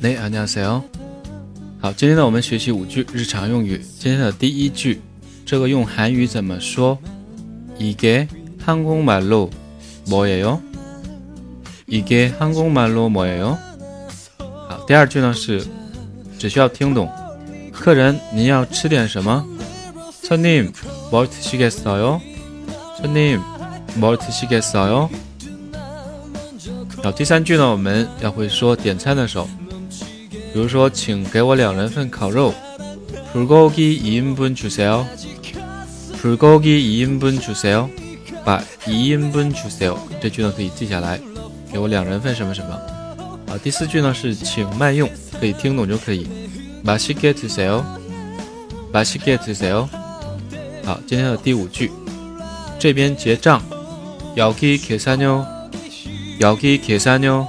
네安녕하세 요。 好，今天呢我们学习五句日常用语。今天的第一句，这个用韩语怎么说？이게한국말로뭐예 요？ 이게한국말로뭐예 요？ 好，第二句呢是只需要听懂。客人，您要吃点什么？손님뭘드시겠어 요？ 손님뭘드시겠어 요？ 好，第三句呢我们要会说点餐的时候。 比如说，请给我两人份烤肉。불고기2인분주세 요。 불고기2인분주세 요。 把2인분주세 요。 这句呢可以记下来。给我两人份什么什么。啊，第四句呢是请慢用，可以听懂就可以。맛있게드세 요。 맛있게드세 요。 好，今天的第五句，这边结账。여기계산 요。 여기계산 요。